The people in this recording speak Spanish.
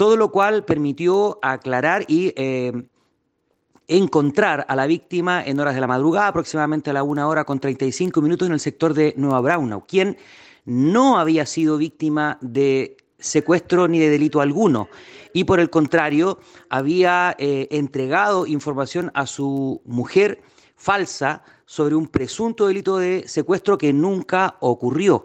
todo lo cual permitió aclarar y eh, encontrar a la víctima en horas de la madrugada, aproximadamente a la una hora con 35 minutos en el sector de Nueva Braunau, quien no había sido víctima de secuestro ni de delito alguno y por el contrario había eh, entregado información a su mujer falsa sobre un presunto delito de secuestro que nunca ocurrió.